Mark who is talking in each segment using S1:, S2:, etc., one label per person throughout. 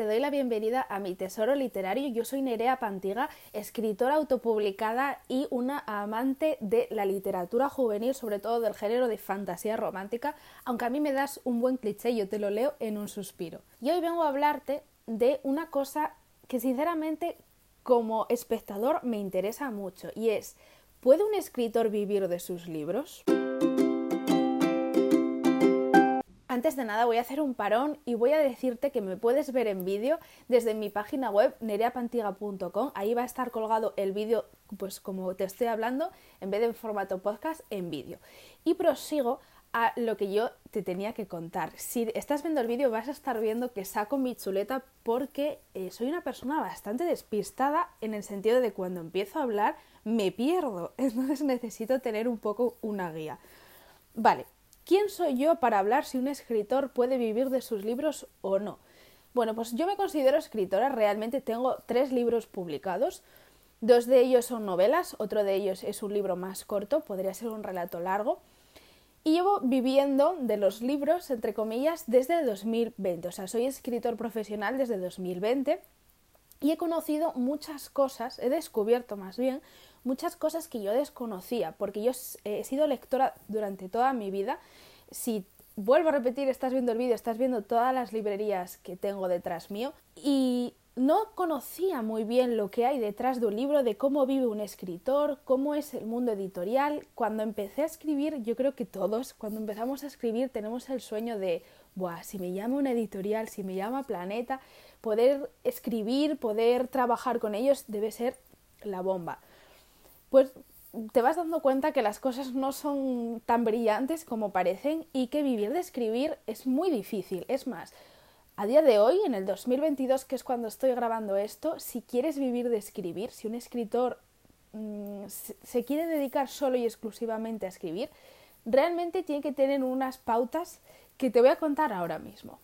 S1: te doy la bienvenida a mi tesoro literario. Yo soy Nerea Pantiga, escritora autopublicada y una amante de la literatura juvenil, sobre todo del género de fantasía romántica, aunque a mí me das un buen cliché, yo te lo leo en un suspiro. Y hoy vengo a hablarte de una cosa que sinceramente como espectador me interesa mucho y es, ¿puede un escritor vivir de sus libros? Antes de nada voy a hacer un parón y voy a decirte que me puedes ver en vídeo desde mi página web nereapantiga.com. Ahí va a estar colgado el vídeo, pues como te estoy hablando, en vez de en formato podcast, en vídeo. Y prosigo a lo que yo te tenía que contar. Si estás viendo el vídeo vas a estar viendo que saco mi chuleta porque eh, soy una persona bastante despistada en el sentido de cuando empiezo a hablar me pierdo. Entonces necesito tener un poco una guía. Vale, ¿Quién soy yo para hablar si un escritor puede vivir de sus libros o no? Bueno, pues yo me considero escritora, realmente tengo tres libros publicados. Dos de ellos son novelas, otro de ellos es un libro más corto, podría ser un relato largo. Y llevo viviendo de los libros, entre comillas, desde 2020. O sea, soy escritor profesional desde 2020 y he conocido muchas cosas, he descubierto más bien muchas cosas que yo desconocía, porque yo he sido lectora durante toda mi vida. Si vuelvo a repetir, estás viendo el vídeo, estás viendo todas las librerías que tengo detrás mío y no conocía muy bien lo que hay detrás de un libro, de cómo vive un escritor, cómo es el mundo editorial. Cuando empecé a escribir, yo creo que todos, cuando empezamos a escribir, tenemos el sueño de, Buah, si me llama una editorial, si me llama Planeta, poder escribir, poder trabajar con ellos debe ser la bomba pues te vas dando cuenta que las cosas no son tan brillantes como parecen y que vivir de escribir es muy difícil. Es más, a día de hoy, en el 2022, que es cuando estoy grabando esto, si quieres vivir de escribir, si un escritor mm, se quiere dedicar solo y exclusivamente a escribir, realmente tiene que tener unas pautas que te voy a contar ahora mismo.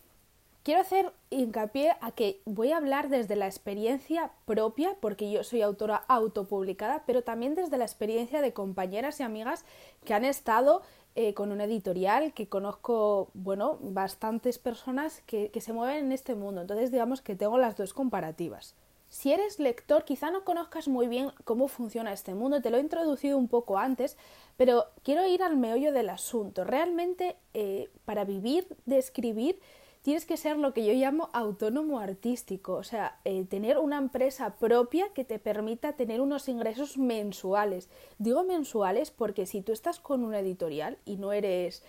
S1: Quiero hacer hincapié a que voy a hablar desde la experiencia propia, porque yo soy autora autopublicada, pero también desde la experiencia de compañeras y amigas que han estado eh, con una editorial, que conozco, bueno, bastantes personas que, se mueven en este mundo. Entonces, digamos que tengo las dos comparativas. Si eres lector, quizá no conozcas muy bien cómo funciona este mundo, te lo he introducido un poco antes, pero quiero ir al meollo del asunto. Realmente, eh, para vivir de escribir, tienes que ser lo que yo llamo autónomo artístico, o sea, eh, tener una empresa propia que te permita tener unos ingresos mensuales. Digo mensuales porque si tú estás con una editorial y no eres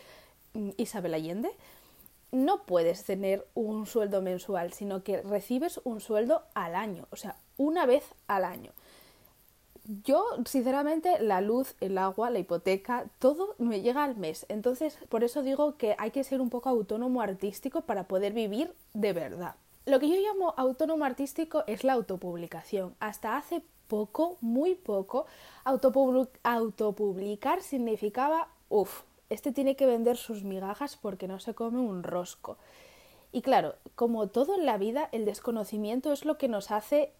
S1: mm, Isabel Allende, no puedes tener un sueldo mensual, sino que recibes un sueldo al año, o sea, una vez al año. Yo, sinceramente, la luz, el agua, la hipoteca, todo me llega al mes. Entonces, por eso digo que hay que ser un poco autónomo artístico para poder vivir de verdad. Lo que yo llamo autónomo artístico es la autopublicación. Hasta hace poco, muy poco, autopublicar significaba, uff, este tiene que vender sus migajas porque no se come un rosco. Y claro, como todo en la vida, el desconocimiento es lo que nos hace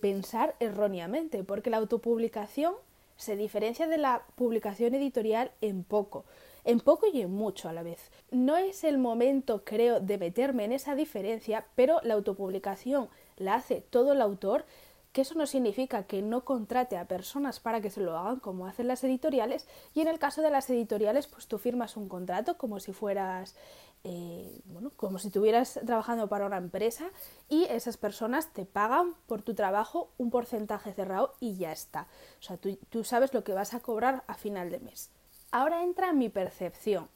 S1: pensar erróneamente, porque la autopublicación se diferencia de la publicación editorial en poco, en poco y en mucho a la vez. No es el momento, creo, de meterme en esa diferencia, pero la autopublicación la hace todo el autor, que eso no significa que no contrate a personas para que se lo hagan como hacen las editoriales, y en el caso de las editoriales, pues tú firmas un contrato como si fueras eh, bueno, como si estuvieras trabajando para una empresa y esas personas te pagan por tu trabajo un porcentaje cerrado y ya está. O sea, tú, tú sabes lo que vas a cobrar a final de mes. Ahora entra mi percepción.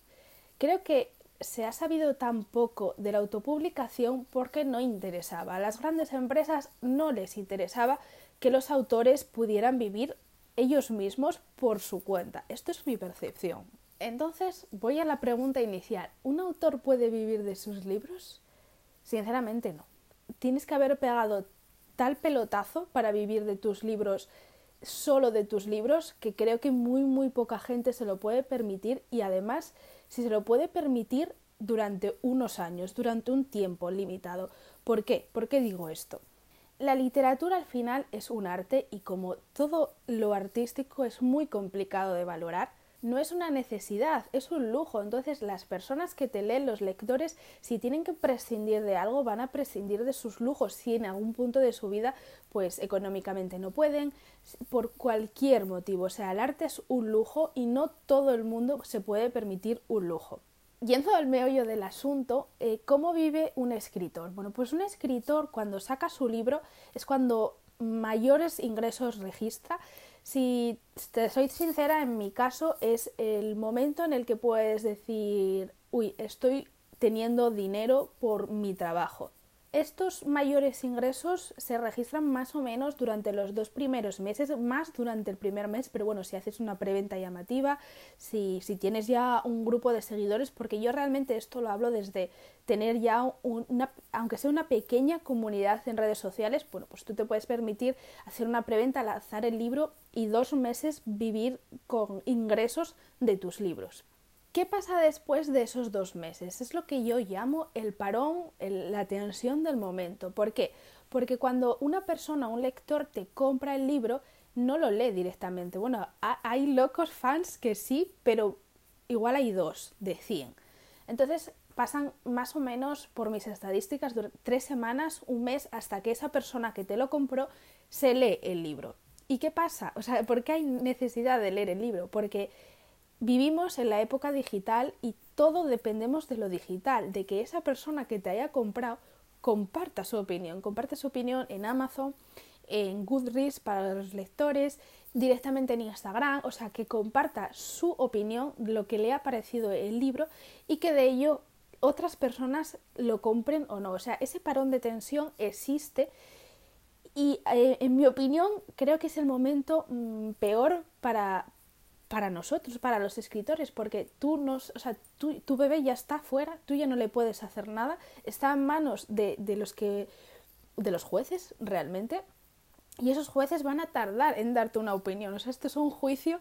S1: Creo que se ha sabido tan poco de la autopublicación porque no interesaba. A las grandes empresas no les interesaba que los autores pudieran vivir ellos mismos por su cuenta. Esto es mi percepción. Entonces voy a la pregunta inicial. ¿Un autor puede vivir de sus libros? Sinceramente no. Tienes que haber pegado tal pelotazo para vivir de tus libros, solo de tus libros, que creo que muy, muy poca gente se lo puede permitir y además, si se lo puede permitir durante unos años, durante un tiempo limitado. ¿Por qué? ¿Por qué digo esto? La literatura al final es un arte y como todo lo artístico es muy complicado de valorar, no es una necesidad, es un lujo. Entonces las personas que te leen, los lectores, si tienen que prescindir de algo, van a prescindir de sus lujos, si en algún punto de su vida, pues económicamente no pueden, por cualquier motivo. O sea, el arte es un lujo y no todo el mundo se puede permitir un lujo. Yendo al meollo del asunto, eh, ¿cómo vive un escritor? Bueno, pues un escritor cuando saca su libro es cuando mayores ingresos registra. Si te soy sincera, en mi caso es el momento en el que puedes decir, uy, estoy teniendo dinero por mi trabajo. Estos mayores ingresos se registran más o menos durante los dos primeros meses, más durante el primer mes, pero bueno, si haces una preventa llamativa, si, si tienes ya un grupo de seguidores, porque yo realmente esto lo hablo desde tener ya una, aunque sea una pequeña comunidad en redes sociales, bueno, pues tú te puedes permitir hacer una preventa, lanzar el libro y dos meses vivir con ingresos de tus libros. ¿Qué pasa después de esos dos meses? Es lo que yo llamo el parón, la tensión del momento. ¿Por qué? Porque cuando una persona, un lector, te compra el libro, no lo lee directamente. Bueno, hay locos fans que sí, pero igual hay dos de 100. Entonces pasan más o menos, por mis estadísticas, tres semanas, un mes, hasta que esa persona que te lo compró se lee el libro. ¿Y qué pasa? O sea, ¿por qué hay necesidad de leer el libro? Porque Vivimos en la época digital y todo dependemos de lo digital, de que esa persona que te haya comprado comparta su opinión, comparte su opinión en Amazon, en Goodreads para los lectores, directamente en Instagram, o sea, que comparta su opinión, lo que le ha parecido el libro y que de ello otras personas lo compren o no. O sea, ese parón de tensión existe y eh, en mi opinión creo que es el momento mm, peor para, para nosotros, para los escritores, porque tú nos, o sea, tu bebé ya está fuera, tú ya no le puedes hacer nada, está en manos de, de los que de los jueces realmente y esos jueces van a tardar en darte una opinión. O sea, esto es un juicio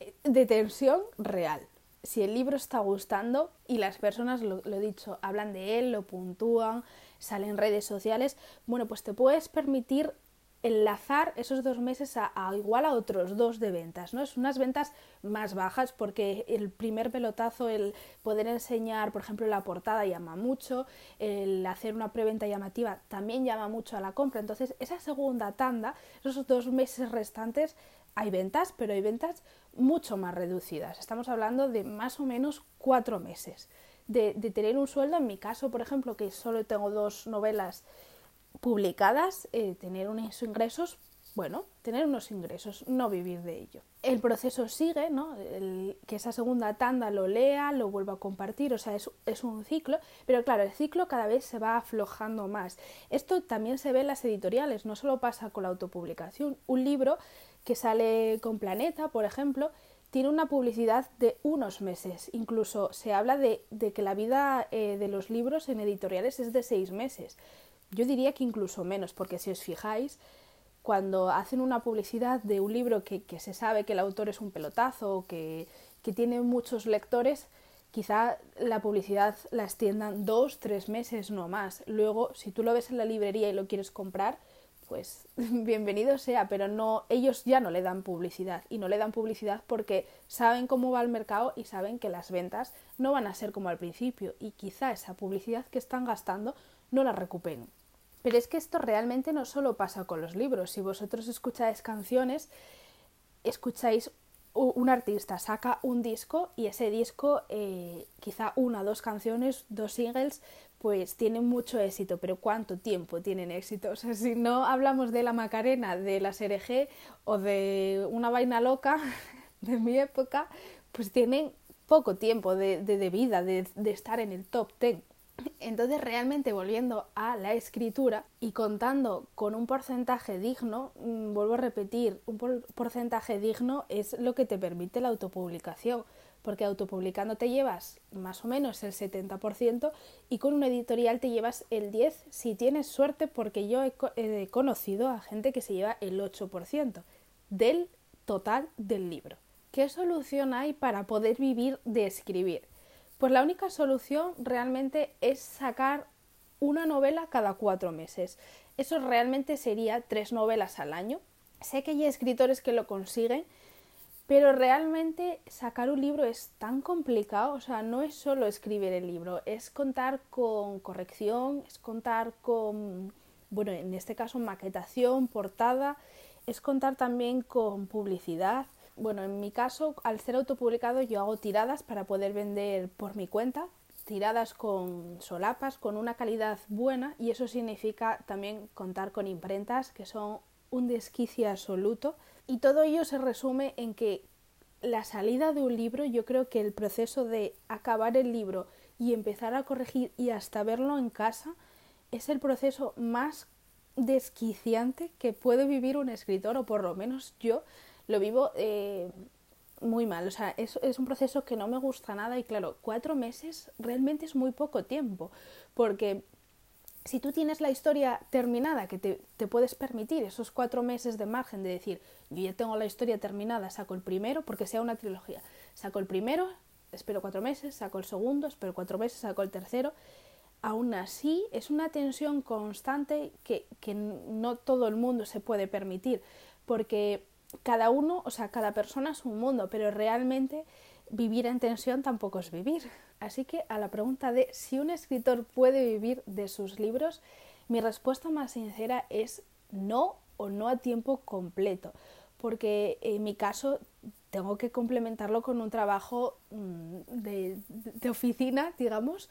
S1: eh, de tensión real. Si el libro está gustando y las personas, lo, he dicho, hablan de él, lo puntúan, salen en redes sociales, bueno, pues te puedes permitir enlazar esos dos meses a, igual a otros dos de ventas, ¿no? Es unas ventas más bajas porque el primer pelotazo, el poder enseñar, por ejemplo, la portada llama mucho, el hacer una preventa llamativa también llama mucho a la compra. Entonces, esa segunda tanda, esos dos meses restantes, hay ventas, pero hay ventas mucho más reducidas. Estamos hablando de más o menos cuatro meses. De, de tener un sueldo, en mi caso, por ejemplo, que solo tengo dos novelas publicadas, eh, tener unos ingresos, bueno, tener unos ingresos, no vivir de ello. El proceso sigue, ¿no? que esa segunda tanda lo lea, lo vuelva a compartir, o sea, es, es, un ciclo, pero claro, el ciclo cada vez se va aflojando más. Esto también se ve en las editoriales, no solo pasa con la autopublicación. Un libro que sale con Planeta, por ejemplo, tiene una publicidad de unos meses. Incluso se habla de, de que la vida eh, de los libros en editoriales es de seis meses. Yo diría que incluso menos, porque si os fijáis, cuando hacen una publicidad de un libro que, se sabe que el autor es un pelotazo, que, que tiene muchos lectores, quizá la publicidad la extiendan dos, tres meses, no más. Luego, si tú lo ves en la librería y lo quieres comprar, pues bienvenido sea, pero no, ellos ya no le dan publicidad y no le dan publicidad porque saben cómo va el mercado y saben que las ventas no van a ser como al principio y quizá esa publicidad que están gastando no la recuperen. Pero es que esto realmente no solo pasa con los libros. Si vosotros escucháis canciones, escucháis un artista saca un disco y ese disco, eh, quizá una, dos canciones, dos singles, pues tienen mucho éxito, pero ¿cuánto tiempo tienen éxito? O sea, si no hablamos de la Macarena, de la SRG o de una vaina loca de mi época, pues tienen poco tiempo de, vida, de, de estar en el top ten. Entonces, realmente volviendo a la escritura y contando con un porcentaje digno, mm, vuelvo a repetir, un porcentaje digno es lo que te permite la autopublicación, porque autopublicando te llevas más o menos el 70% y con un editorial te llevas el 10% si tienes suerte, porque yo he conocido a gente que se lleva el 8% del total del libro. ¿Qué solución hay para poder vivir de escribir? Pues la única solución realmente es sacar una novela cada cuatro meses. Eso realmente sería tres novelas al año. Sé que hay escritores que lo consiguen, Pero realmente sacar un libro es tan complicado, o sea, no es solo escribir el libro, es contar con corrección, es contar con, bueno, en este caso maquetación, portada, es contar también con publicidad. Bueno, en mi caso, al ser autopublicado, yo hago tiradas para poder vender por mi cuenta, tiradas con solapas, con una calidad buena, y eso significa también contar con imprentas que son un desquicio absoluto. Y todo ello se resume en que la salida de un libro, yo creo que el proceso de acabar el libro y empezar a corregir y hasta verlo en casa es el proceso más desquiciante que puede vivir un escritor, o por lo menos yo lo vivo eh, muy mal. O sea, es, un proceso que no me gusta nada y claro, cuatro meses realmente es muy poco tiempo, porque si tú tienes la historia terminada, que te, te, puedes permitir esos cuatro meses de margen de decir, yo ya tengo la historia terminada, saco el primero, porque sea una trilogía, saco el primero, espero cuatro meses, saco el segundo, espero cuatro meses, saco el tercero, aún así es una tensión constante que, que no todo el mundo se puede permitir, porque cada uno, o sea, cada persona es un mundo, pero realmente vivir en tensión tampoco es vivir. Así que a la pregunta de si un escritor puede vivir de sus libros, mi respuesta más sincera es no o no a tiempo completo, porque en mi caso tengo que complementarlo con un trabajo mm, de, de oficina, digamos,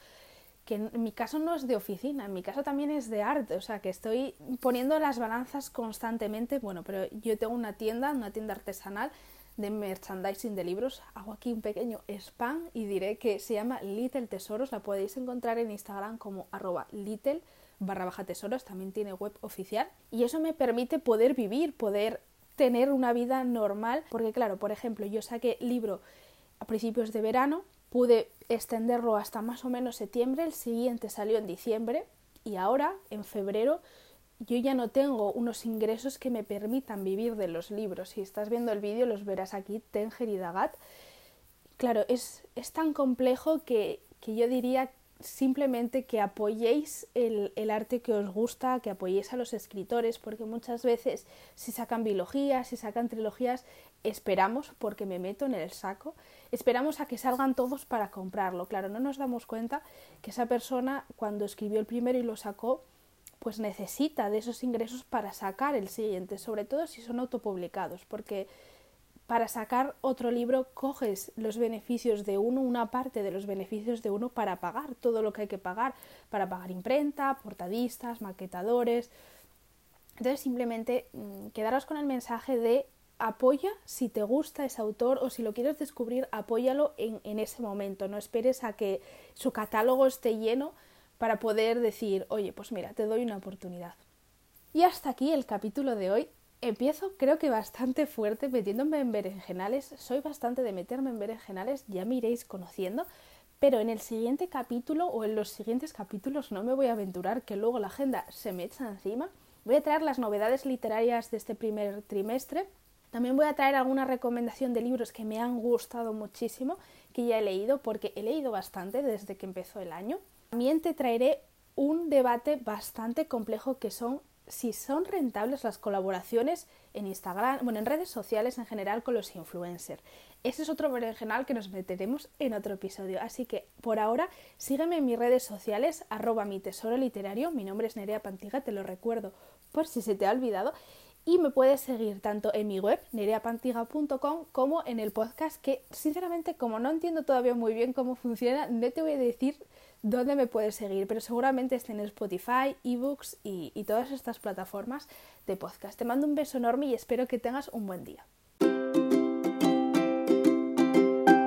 S1: que en mi caso no es de oficina, en mi caso también es de arte, o sea que estoy poniendo las balanzas constantemente, bueno, pero yo tengo una tienda, una tienda artesanal de merchandising de libros. Hago aquí un pequeño spam y diré que se llama Little Tesoros. La podéis encontrar en Instagram como arroba little barra baja tesoros. También tiene web oficial. Y eso me permite poder vivir, poder tener una vida normal. Porque claro, por ejemplo, yo saqué libro a principios de verano. Pude extenderlo hasta más o menos septiembre. El siguiente salió en diciembre. Y ahora, en febrero, yo ya no tengo unos ingresos que me permitan vivir de los libros. Si estás viendo el vídeo, los verás aquí, Tenger y Dagat. Claro, es, es tan complejo que, que, yo diría simplemente que apoyéis el, el, arte que os gusta, que apoyéis a los escritores, porque muchas veces si sacan biologías, si sacan trilogías, esperamos, porque me meto en el saco, esperamos a que salgan todos para comprarlo. Claro, no nos damos cuenta que esa persona cuando escribió el primero y lo sacó, pues necesita de esos ingresos para sacar el siguiente, sobre todo si son autopublicados, porque para sacar otro libro coges los beneficios de uno, una parte de los beneficios de uno para pagar todo lo que hay que pagar, para pagar imprenta, portadistas, maquetadores. Entonces simplemente mm, quedaros con el mensaje de apoya si te gusta ese autor o si lo quieres descubrir, apóyalo en, en ese momento, no esperes a que su catálogo esté lleno para poder decir, oye, pues mira, te doy una oportunidad. Y hasta aquí el capítulo de hoy. Empiezo creo que bastante fuerte metiéndome en berenjenales. Soy bastante de meterme en berenjenales, ya me iréis conociendo. Pero en el siguiente capítulo o en los siguientes capítulos no me voy a aventurar que luego la agenda se me echa encima. Voy a traer las novedades literarias de este primer trimestre. También voy a traer alguna recomendación de libros que me han gustado muchísimo, que ya he leído, porque he leído bastante desde que empezó el año. También te traeré un debate bastante complejo que son si son rentables las colaboraciones en Instagram, bueno, en redes sociales en general con los influencers. Ese es otro berenjenal que nos meteremos en otro episodio. Así que por ahora sígueme en mis redes sociales, arroba mi tesoro literario. Mi nombre es Nerea Pantiga, te lo recuerdo por si se te ha olvidado. Y me puedes seguir tanto en mi web, nereapantiga.com, como en el podcast, que sinceramente, como no entiendo todavía muy bien cómo funciona, no te voy a decir dónde me puedes seguir, pero seguramente estén en Spotify, eBooks y, y todas estas plataformas de podcast. Te mando un beso enorme y espero que tengas un buen día.